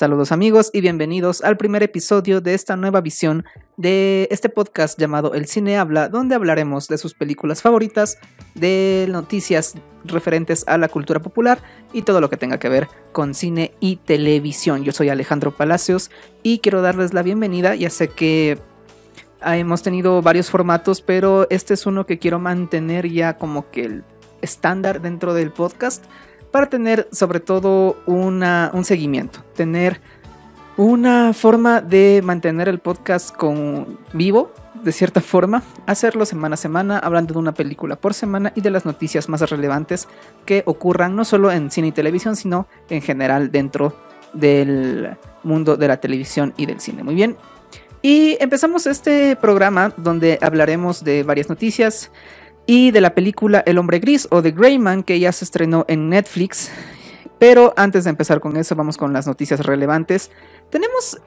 Saludos amigos y bienvenidos al primer episodio de esta nueva visión de este podcast llamado El Cine Habla, donde hablaremos de sus películas favoritas, de noticias referentes a la cultura popular y todo lo que tenga que ver con cine y televisión. Yo soy Alejandro Palacios y quiero darles la bienvenida. Ya sé que hemos tenido varios formatos, pero este es uno que quiero mantener ya como que el estándar dentro del podcast para tener sobre todo una, un seguimiento, tener una forma de mantener el podcast con vivo, de cierta forma, hacerlo semana a semana, hablando de una película por semana y de las noticias más relevantes que ocurran no solo en cine y televisión, sino en general dentro del mundo de la televisión y del cine. Muy bien. Y empezamos este programa donde hablaremos de varias noticias y de la película El hombre gris o The Grey Man que ya se estrenó en Netflix. Pero antes de empezar con eso, vamos con las noticias relevantes. Tenemos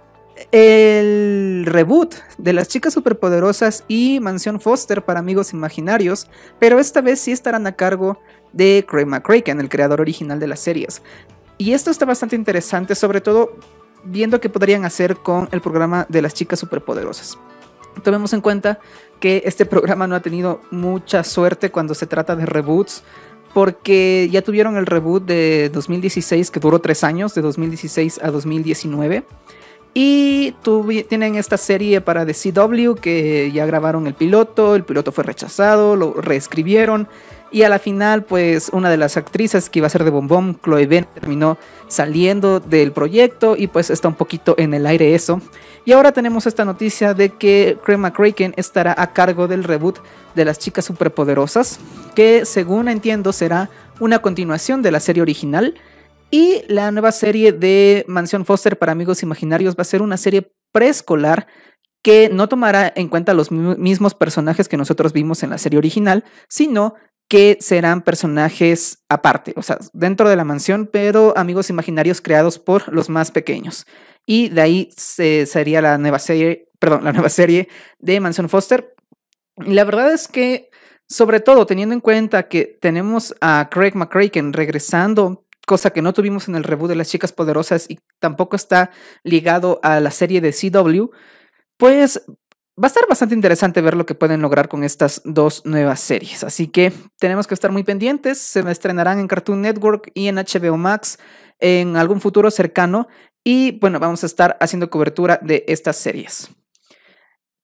el reboot de las chicas superpoderosas y Mansión Foster para amigos imaginarios, pero esta vez sí estarán a cargo de Craig McCracken, el creador original de las series. Y esto está bastante interesante, sobre todo viendo qué podrían hacer con el programa de las chicas superpoderosas. Tomemos en cuenta que este programa no ha tenido mucha suerte cuando se trata de reboots, porque ya tuvieron el reboot de 2016 que duró tres años, de 2016 a 2019. Y tienen esta serie para The CW que ya grabaron el piloto, el piloto fue rechazado, lo reescribieron y a la final pues una de las actrices que iba a ser de Bombón, Chloe Ben, terminó saliendo del proyecto y pues está un poquito en el aire eso. Y ahora tenemos esta noticia de que Craig McCracken estará a cargo del reboot de las chicas superpoderosas, que según entiendo será una continuación de la serie original. Y la nueva serie de Mansión Foster para amigos imaginarios va a ser una serie preescolar que no tomará en cuenta los mismos personajes que nosotros vimos en la serie original, sino que serán personajes aparte, o sea, dentro de la mansión, pero amigos imaginarios creados por los más pequeños. Y de ahí se, sería la nueva serie, perdón, la nueva serie de Mansion Foster. Y la verdad es que, sobre todo teniendo en cuenta que tenemos a Craig McCracken regresando, cosa que no tuvimos en el reboot de las chicas poderosas y tampoco está ligado a la serie de CW, pues va a estar bastante interesante ver lo que pueden lograr con estas dos nuevas series. Así que tenemos que estar muy pendientes. Se estrenarán en Cartoon Network y en HBO Max en algún futuro cercano. Y bueno, vamos a estar haciendo cobertura de estas series.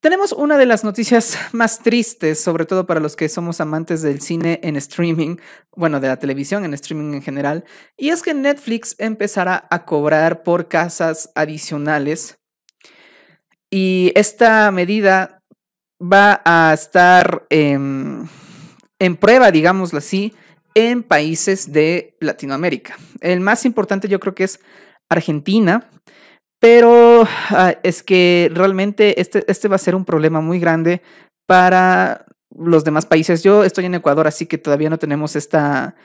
Tenemos una de las noticias más tristes, sobre todo para los que somos amantes del cine en streaming, bueno, de la televisión en streaming en general, y es que Netflix empezará a cobrar por casas adicionales. Y esta medida va a estar en prueba, digámoslo así, en países de Latinoamérica. El más importante yo creo que es Argentina, pero ah, es que realmente este, este va a ser un problema muy grande para los demás países. Yo estoy en Ecuador, así que todavía no tenemos esta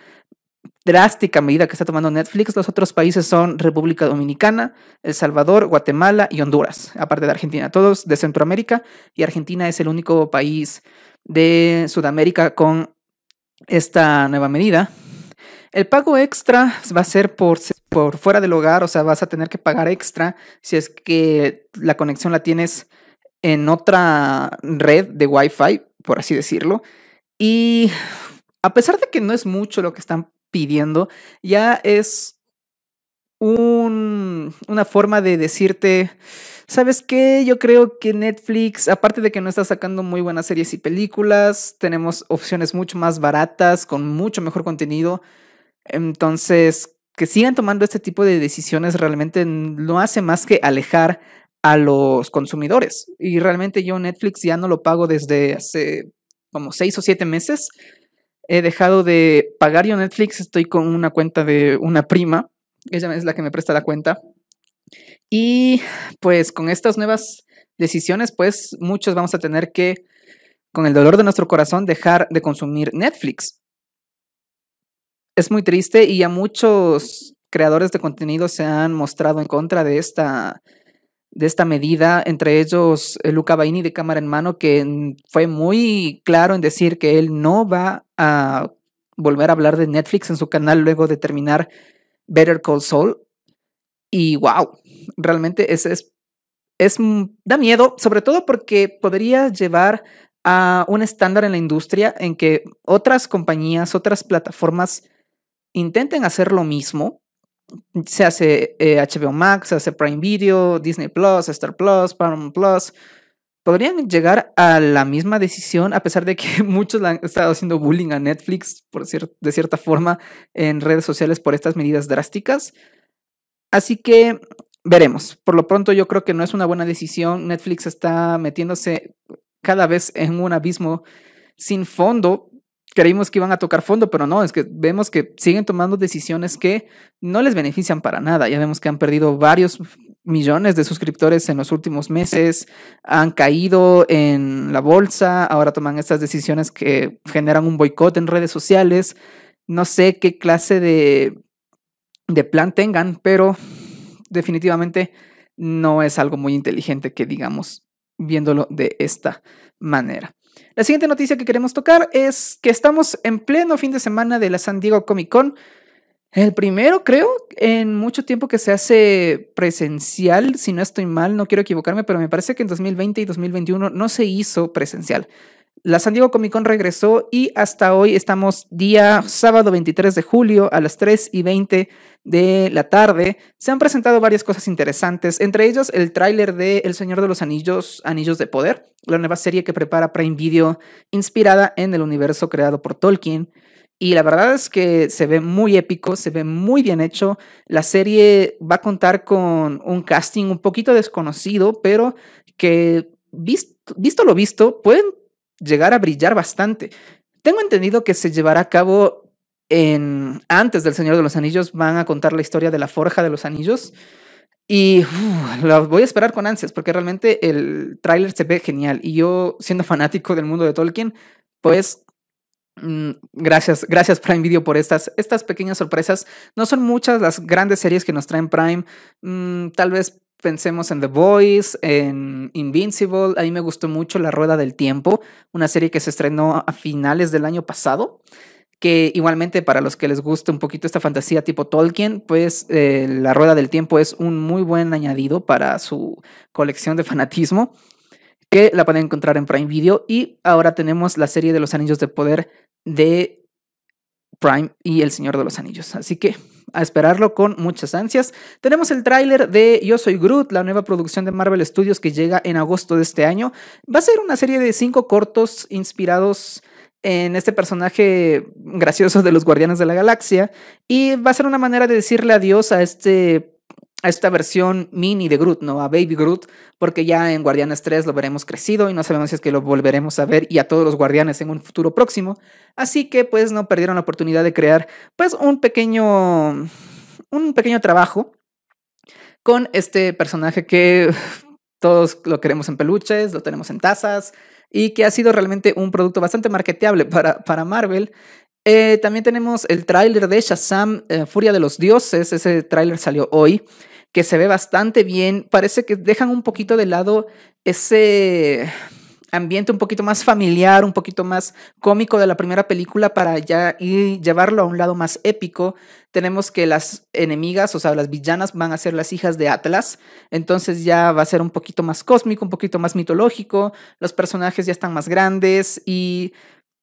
drástica medida que está tomando Netflix. Los otros países son República Dominicana, El Salvador, Guatemala y Honduras, aparte de Argentina, todos de Centroamérica y Argentina es el único país de Sudamérica con esta nueva medida. El pago extra va a ser por, por fuera del hogar, o sea, vas a tener que pagar extra si es que la conexión la tienes en otra red de Wi-Fi, por así decirlo. Y a pesar de que no es mucho lo que están pidiendo, ya es un, una forma de decirte, ¿sabes qué? Yo creo que Netflix, aparte de que no está sacando muy buenas series y películas, tenemos opciones mucho más baratas, con mucho mejor contenido. Entonces, que sigan tomando este tipo de decisiones realmente no hace más que alejar a los consumidores. Y realmente yo Netflix ya no lo pago desde hace como seis o siete meses. He dejado de pagar yo Netflix, estoy con una cuenta de una prima. Ella es la que me presta la cuenta. Y pues con estas nuevas decisiones, pues muchos vamos a tener que, con el dolor de nuestro corazón, dejar de consumir Netflix es muy triste y a muchos creadores de contenido se han mostrado en contra de esta, de esta medida, entre ellos eh, Luca Baini de Cámara en Mano, que fue muy claro en decir que él no va a volver a hablar de Netflix en su canal luego de terminar Better Call Saul. Y wow, realmente es, es, es, da miedo, sobre todo porque podría llevar a un estándar en la industria en que otras compañías, otras plataformas intenten hacer lo mismo. Se hace HBO Max, se hace Prime Video, Disney Plus, Star Plus, Paramount Plus. Podrían llegar a la misma decisión, a pesar de que muchos han estado haciendo bullying a Netflix, por de cierta forma, en redes sociales por estas medidas drásticas. Así que veremos. Por lo pronto, yo creo que no es una buena decisión. Netflix está metiéndose cada vez en un abismo sin fondo. Creímos que iban a tocar fondo, pero no, es que vemos que siguen tomando decisiones que no les benefician para nada. Ya vemos que han perdido varios millones de suscriptores en los últimos meses, han caído en la bolsa, ahora toman estas decisiones que generan un boicot en redes sociales. No sé qué clase de, de plan tengan, pero definitivamente no es algo muy inteligente que digamos viéndolo de esta manera. La siguiente noticia que queremos tocar es que estamos en pleno fin de semana de la San Diego Comic Con. El primero, creo, en mucho tiempo que se hace presencial, si no estoy mal, no quiero equivocarme, pero me parece que en 2020 y 2021 no se hizo presencial. La San Diego Comic Con regresó y hasta hoy estamos día sábado 23 de julio a las 3 y 20 de la tarde. Se han presentado varias cosas interesantes, entre ellos el tráiler de El Señor de los Anillos, Anillos de Poder, la nueva serie que prepara Prime Video inspirada en el universo creado por Tolkien. Y la verdad es que se ve muy épico, se ve muy bien hecho. La serie va a contar con un casting un poquito desconocido, pero que visto, visto lo visto, pueden llegar a brillar bastante. Tengo entendido que se llevará a cabo en antes del Señor de los Anillos, van a contar la historia de la Forja de los Anillos. Y lo voy a esperar con ansias porque realmente el tráiler se ve genial. Y yo, siendo fanático del mundo de Tolkien, pues mm, gracias, gracias Prime Video por estas, estas pequeñas sorpresas. No son muchas las grandes series que nos traen Prime. Mm, tal vez pensemos en The Voice, en Invincible. A mí me gustó mucho La Rueda del Tiempo, una serie que se estrenó a finales del año pasado. Que igualmente para los que les guste un poquito esta fantasía tipo Tolkien, pues eh, La Rueda del Tiempo es un muy buen añadido para su colección de fanatismo, que la pueden encontrar en Prime Video. Y ahora tenemos la serie de los Anillos de Poder de Prime y El Señor de los Anillos. Así que a esperarlo con muchas ansias. Tenemos el tráiler de Yo Soy Groot, la nueva producción de Marvel Studios que llega en agosto de este año. Va a ser una serie de cinco cortos inspirados en este personaje gracioso de los Guardianes de la Galaxia y va a ser una manera de decirle adiós a este a esta versión mini de Groot, ¿no? A Baby Groot, porque ya en Guardianes 3 lo veremos crecido y no sabemos si es que lo volveremos a ver y a todos los guardianes en un futuro próximo. Así que pues no perdieron la oportunidad de crear pues un pequeño un pequeño trabajo con este personaje que todos lo queremos en peluches, lo tenemos en tazas y que ha sido realmente un producto bastante marketeable para, para Marvel. Eh, también tenemos el tráiler de Shazam, eh, Furia de los Dioses, ese tráiler salió hoy que se ve bastante bien. Parece que dejan un poquito de lado ese ambiente un poquito más familiar, un poquito más cómico de la primera película para ya llevarlo a un lado más épico. Tenemos que las enemigas, o sea, las villanas van a ser las hijas de Atlas, entonces ya va a ser un poquito más cósmico, un poquito más mitológico, los personajes ya están más grandes y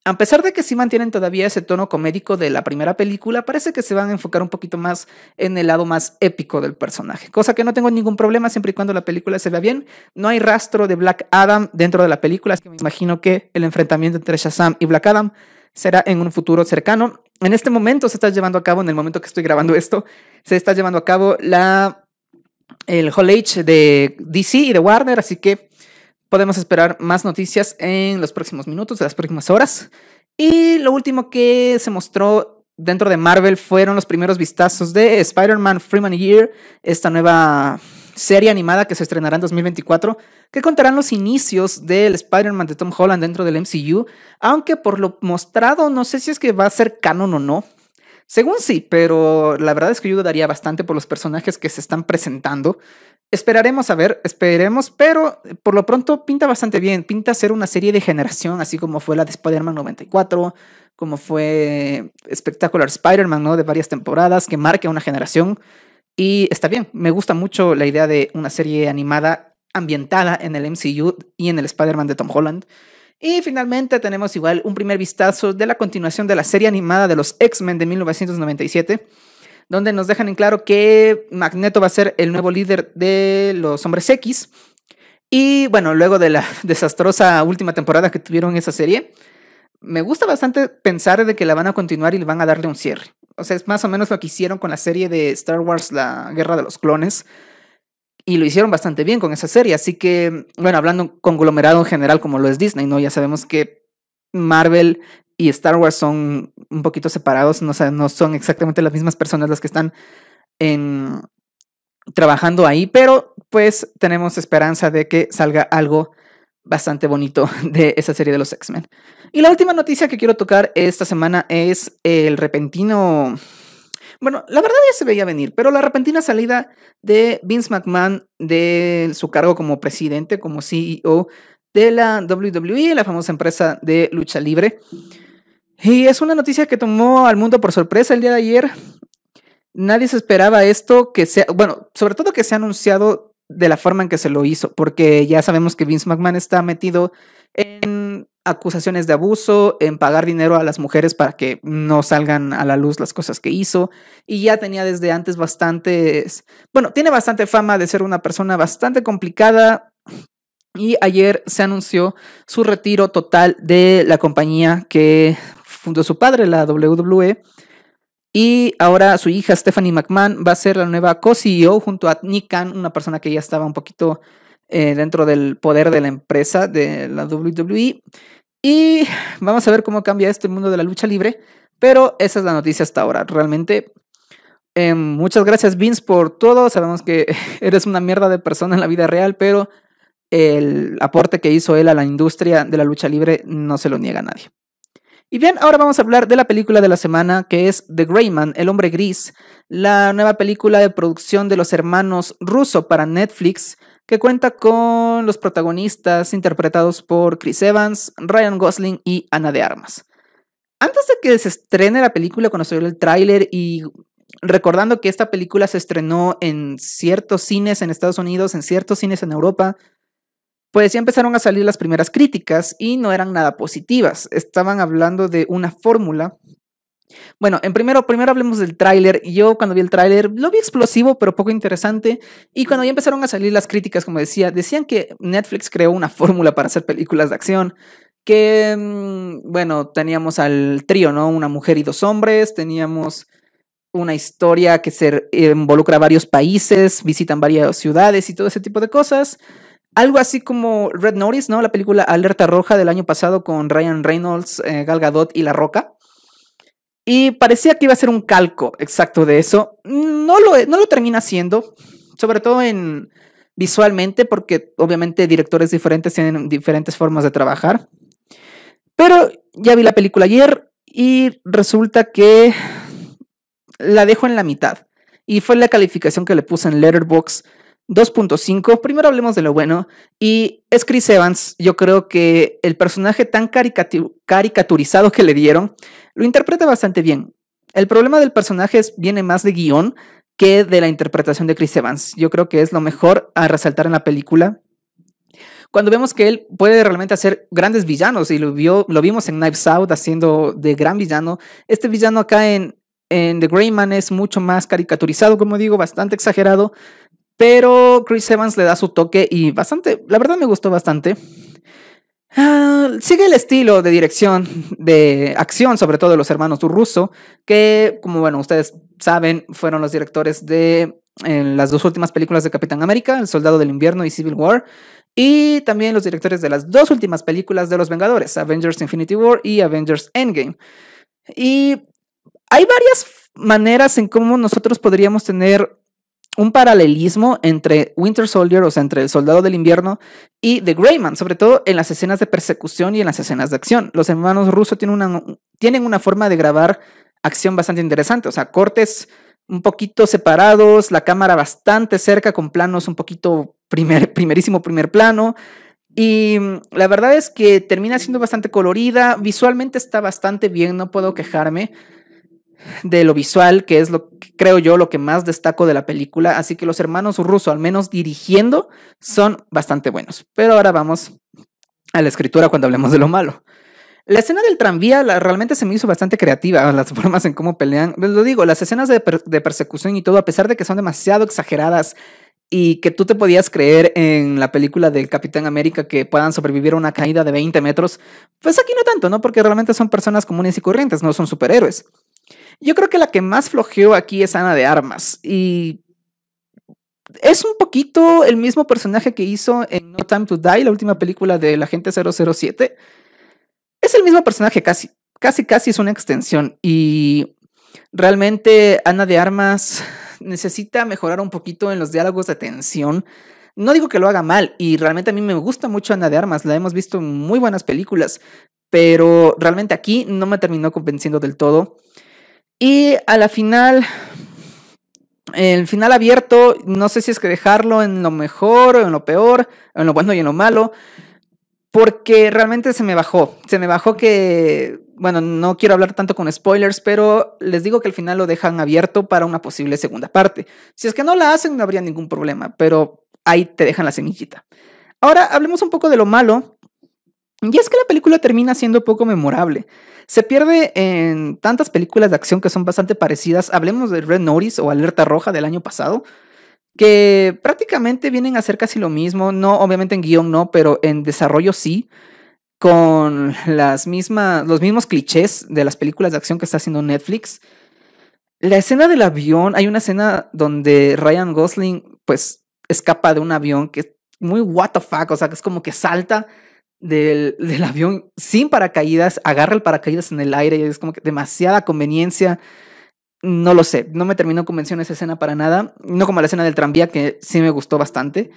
a pesar de que sí mantienen todavía ese tono comédico de la primera película, parece que se van a enfocar un poquito más en el lado más épico del personaje, cosa que no tengo ningún problema siempre y cuando la película se vea bien. No hay rastro de Black Adam dentro de la película, así que me imagino que el enfrentamiento entre Shazam y Black Adam será en un futuro cercano. En este momento se está llevando a cabo, en el momento que estoy grabando esto, se está llevando a cabo la el Hall H de DC y de Warner, así que podemos esperar más noticias en los próximos minutos, en las próximas horas. Y lo último que se mostró dentro de Marvel fueron los primeros vistazos de Spider-Man Freeman Year, esta nueva serie animada que se estrenará en 2024, que contarán los inicios del Spider-Man de Tom Holland dentro del MCU, aunque por lo mostrado no sé si es que va a ser canon o no. Según sí, pero la verdad es que yo dudaría bastante por los personajes que se están presentando. Esperaremos a ver, esperemos, pero por lo pronto pinta bastante bien. Pinta ser una serie de generación, así como fue la de Spider-Man 94, como fue Spectacular Spider-Man, ¿no? De varias temporadas, que marca una generación. Y está bien, me gusta mucho la idea de una serie animada ambientada en el MCU y en el Spider-Man de Tom Holland. Y finalmente tenemos igual un primer vistazo de la continuación de la serie animada de los X-Men de 1997, donde nos dejan en claro que Magneto va a ser el nuevo líder de los Hombres X. Y bueno, luego de la desastrosa última temporada que tuvieron esa serie, me gusta bastante pensar de que la van a continuar y le van a darle un cierre. O sea, es más o menos lo que hicieron con la serie de Star Wars, la Guerra de los Clones. Y lo hicieron bastante bien con esa serie. Así que, bueno, hablando conglomerado en general como lo es Disney, ¿no? Ya sabemos que Marvel y Star Wars son un poquito separados, no, son exactamente las mismas personas las que están en, trabajando ahí, pero pues tenemos esperanza de que salga algo bastante bonito de esa serie de los X-Men. Y la última noticia que quiero tocar esta semana es el repentino... Bueno, la verdad ya se veía venir, pero la repentina salida de Vince McMahon de su cargo como presidente, como CEO de la WWE, la famosa empresa de lucha libre. Y es una noticia que tomó al mundo por sorpresa el día de ayer. Nadie se esperaba esto, que sea, bueno, sobre todo que se ha anunciado de la forma en que se lo hizo, porque ya sabemos que Vince McMahon está metido en acusaciones de abuso, en pagar dinero a las mujeres para que no salgan a la luz las cosas que hizo, y ya tenía desde antes bastantes, bueno, tiene bastante fama de ser una persona bastante complicada, y ayer se anunció su retiro total de la compañía que fundó su padre, la WWE, y ahora su hija Stephanie McMahon va a ser la nueva co-CEO junto a Nick Khan, una persona que ya estaba un poquito eh, dentro del poder de la empresa de la WWE. Y vamos a ver cómo cambia esto el mundo de la lucha libre. Pero esa es la noticia hasta ahora. Realmente, em, muchas gracias Vince por todo. Sabemos que eres una mierda de persona en la vida real, pero el aporte que hizo él a la industria de la lucha libre no se lo niega a nadie. Y bien, ahora vamos a hablar de la película de la semana que es The Greyman, El Hombre Gris, la nueva película de producción de los hermanos Russo para Netflix, que cuenta con los protagonistas interpretados por Chris Evans, Ryan Gosling y Ana de Armas. Antes de que se estrene la película, cuando salió el tráiler y recordando que esta película se estrenó en ciertos cines en Estados Unidos, en ciertos cines en Europa, pues ya empezaron a salir las primeras críticas y no eran nada positivas. Estaban hablando de una fórmula. Bueno, en primero, primero hablemos del tráiler. Yo cuando vi el tráiler lo vi explosivo, pero poco interesante. Y cuando ya empezaron a salir las críticas, como decía, decían que Netflix creó una fórmula para hacer películas de acción. Que, mm, bueno, teníamos al trío, ¿no? Una mujer y dos hombres. Teníamos una historia que se involucra a varios países, visitan varias ciudades y todo ese tipo de cosas. Algo así como Red Notice, ¿no? La película Alerta Roja del año pasado con Ryan Reynolds, eh, Gal Gadot y La Roca. Y parecía que iba a ser un calco exacto de eso. No lo, no lo termina siendo, sobre todo en visualmente, porque obviamente directores diferentes tienen diferentes formas de trabajar. Pero ya vi la película ayer y resulta que la dejo en la mitad. Y fue la calificación que le puse en Letterboxd 2.5, primero hablemos de lo bueno. Y es Chris Evans. Yo creo que el personaje tan caricaturizado que le dieron lo interpreta bastante bien. El problema del personaje viene más de guion que de la interpretación de Chris Evans. Yo creo que es lo mejor a resaltar en la película. Cuando vemos que él puede realmente hacer grandes villanos, y lo, vio, lo vimos en Knives Out haciendo de gran villano, este villano acá en, en The Greyman es mucho más caricaturizado, como digo, bastante exagerado, pero Chris Evans le da su toque y bastante, la verdad me gustó bastante. Ah, sigue el estilo de dirección, de acción, sobre todo de los hermanos Russo, que, como bueno, ustedes saben, fueron los directores de las dos últimas películas de Capitán América, El Soldado del Invierno y Civil War, y también los directores de las dos últimas películas de los Vengadores, Avengers Infinity War y Avengers Endgame. Y hay varias maneras en cómo nosotros podríamos tener un paralelismo entre Winter Soldier, o sea, entre el Soldado del Invierno y The Greyman, sobre todo en las escenas de persecución y en las escenas de acción. Los hermanos rusos tienen una, tienen una forma de grabar acción bastante interesante, o sea, cortes un poquito separados, la cámara bastante cerca con planos un poquito primer, primerísimo primer plano. Y la verdad es que termina siendo bastante colorida, visualmente está bastante bien, no puedo quejarme. De lo visual, que es lo que creo yo lo que más destaco de la película. Así que los hermanos Russo, al menos dirigiendo, son bastante buenos. Pero ahora vamos a la escritura cuando hablemos de lo malo. La escena del tranvía realmente se me hizo bastante creativa, las formas en cómo pelean. Les lo digo, las escenas de, de, persecución y todo, a pesar de que son demasiado exageradas y que tú te podías creer en la película del Capitán América que puedan sobrevivir a una caída de 20 metros, pues aquí no tanto, ¿no? Porque realmente son personas comunes y corrientes, no son superhéroes. Yo creo que la que más flojeó aquí es Ana de Armas y es un poquito el mismo personaje que hizo en No Time to Die, la última película de la gente 007 es el mismo personaje casi, casi, casi es una extensión y realmente Ana de Armas necesita mejorar un poquito en los diálogos de tensión. No digo que lo haga mal y realmente a mí me gusta mucho Ana de Armas, la hemos visto en muy buenas películas, pero realmente aquí no me terminó convenciendo del todo. Y a la final, el final abierto, no sé si es que dejarlo en lo mejor o en lo peor, en lo bueno y en lo malo porque realmente se me bajó. Se me bajó que, bueno, no quiero hablar tanto con spoilers, pero les digo que al final lo dejan abierto para una posible segunda parte. Si es que no la hacen, no habría ningún problema, pero ahí te dejan la semillita. Ahora hablemos un poco de lo malo. Y es que la película termina siendo poco memorable. Se pierde en tantas películas de acción que son bastante parecidas. Hablemos de Red Notice o Alerta Roja del año pasado que prácticamente vienen a hacer casi lo mismo, no obviamente en guion no, pero en desarrollo sí, con las mismas, los mismos clichés de las películas de acción que está haciendo Netflix. La escena del avión, hay una escena donde Ryan Gosling pues escapa de un avión que es muy what the fuck, o sea, que es como que salta del, del avión sin paracaídas, agarra el paracaídas en el aire y es como que demasiada conveniencia. No lo sé, no me terminó convenciendo esa escena para nada, no como la escena del tranvía que sí me gustó bastante.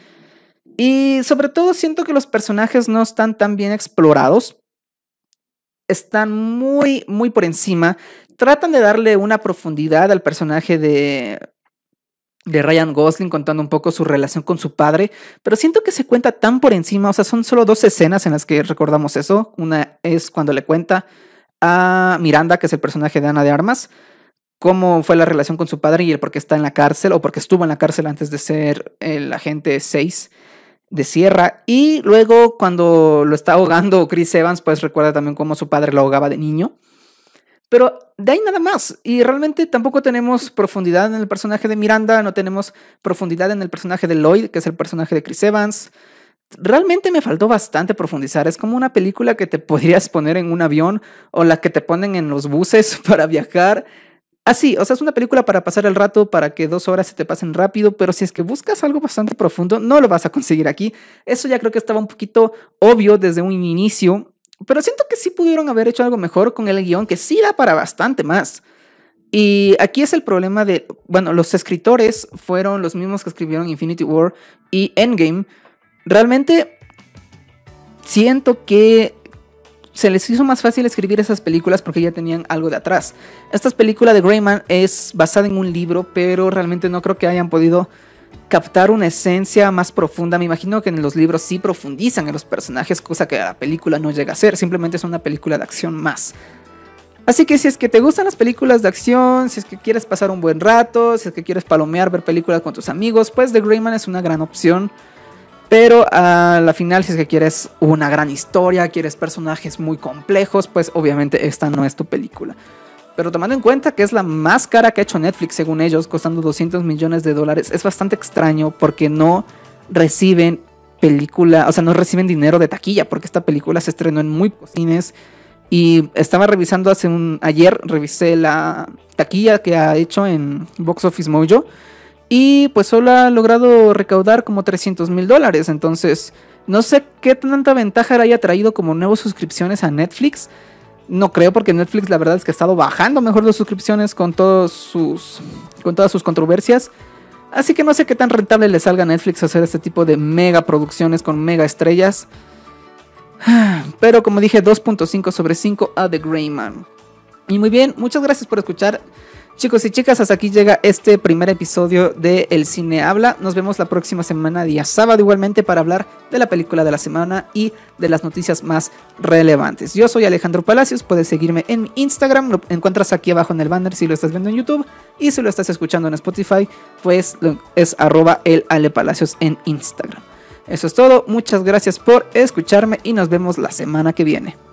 Y sobre todo siento que los personajes no están tan bien explorados, están muy, muy por encima, tratan de darle una profundidad al personaje de, de Ryan Gosling contando un poco su relación con su padre, pero siento que se cuenta tan por encima, o sea, son solo dos escenas en las que recordamos eso, una es cuando le cuenta a Miranda, que es el personaje de Ana de Armas, cómo fue la relación con su padre y el por qué está en la cárcel o porque estuvo en la cárcel antes de ser el agente 6 de Sierra. Y luego cuando lo está ahogando Chris Evans, pues recuerda también cómo su padre lo ahogaba de niño. Pero de ahí nada más. Y realmente tampoco tenemos profundidad en el personaje de Miranda, no tenemos profundidad en el personaje de Lloyd, que es el personaje de Chris Evans. Realmente me faltó bastante profundizar. Es como una película que te podrías poner en un avión o la que te ponen en los buses para viajar Así, o sea, es una película para pasar el rato, para que dos horas se te pasen rápido, pero si es que buscas algo bastante profundo, no lo vas a conseguir aquí. Eso ya creo que estaba un poquito obvio desde un inicio, pero siento que sí pudieron haber hecho algo mejor con el guion, que sí da para bastante más. Y aquí es el problema de, bueno, los escritores fueron los mismos que escribieron Infinity War y Endgame. Realmente siento que se les hizo más fácil escribir esas películas porque ya tenían algo de atrás. Esta película de Greyman es basada en un libro, pero realmente no creo que hayan podido captar una esencia más profunda. Me imagino que en los libros sí profundizan en los personajes, cosa que la película no llega a ser. Simplemente es una película de acción más. Así que si es que te gustan las películas de acción, si es que quieres pasar un buen rato, si es que quieres palomear, ver películas con tus amigos, pues The Greyman es una gran opción. Pero a la final, si es que quieres una gran historia, quieres personajes muy complejos, pues obviamente esta no es tu película. Pero tomando en cuenta que es la más cara que ha hecho Netflix, según ellos, costando 200 millones de dólares, es bastante extraño porque no reciben película, o sea, no reciben dinero de taquilla, porque esta película se estrenó en muy pocos. Y estaba revisando hace un. Ayer revisé la taquilla que ha hecho en Box Office Mojo y pues solo ha logrado recaudar como 300 mil dólares. Entonces, no sé qué tanta ventaja haya traído como nuevas suscripciones a Netflix. No creo porque Netflix la verdad es que ha estado bajando mejor las suscripciones con, todos sus, con todas sus controversias. Así que no sé qué tan rentable le salga a Netflix hacer este tipo de mega producciones con mega estrellas. Pero como dije, 2.5 sobre 5 a The Greyman. Y muy bien, muchas gracias por escuchar Chicos y chicas, hasta aquí llega este primer episodio de El Cine Habla. Nos vemos la próxima semana, día sábado, igualmente para hablar de la película de la semana y de las noticias más relevantes. Yo soy Alejandro Palacios, puedes seguirme en Instagram, lo encuentras aquí abajo en el banner si lo estás viendo en YouTube y si lo estás escuchando en Spotify, pues es arroba el Ale Palacios en Instagram. Eso es todo, muchas gracias por escucharme y nos vemos la semana que viene.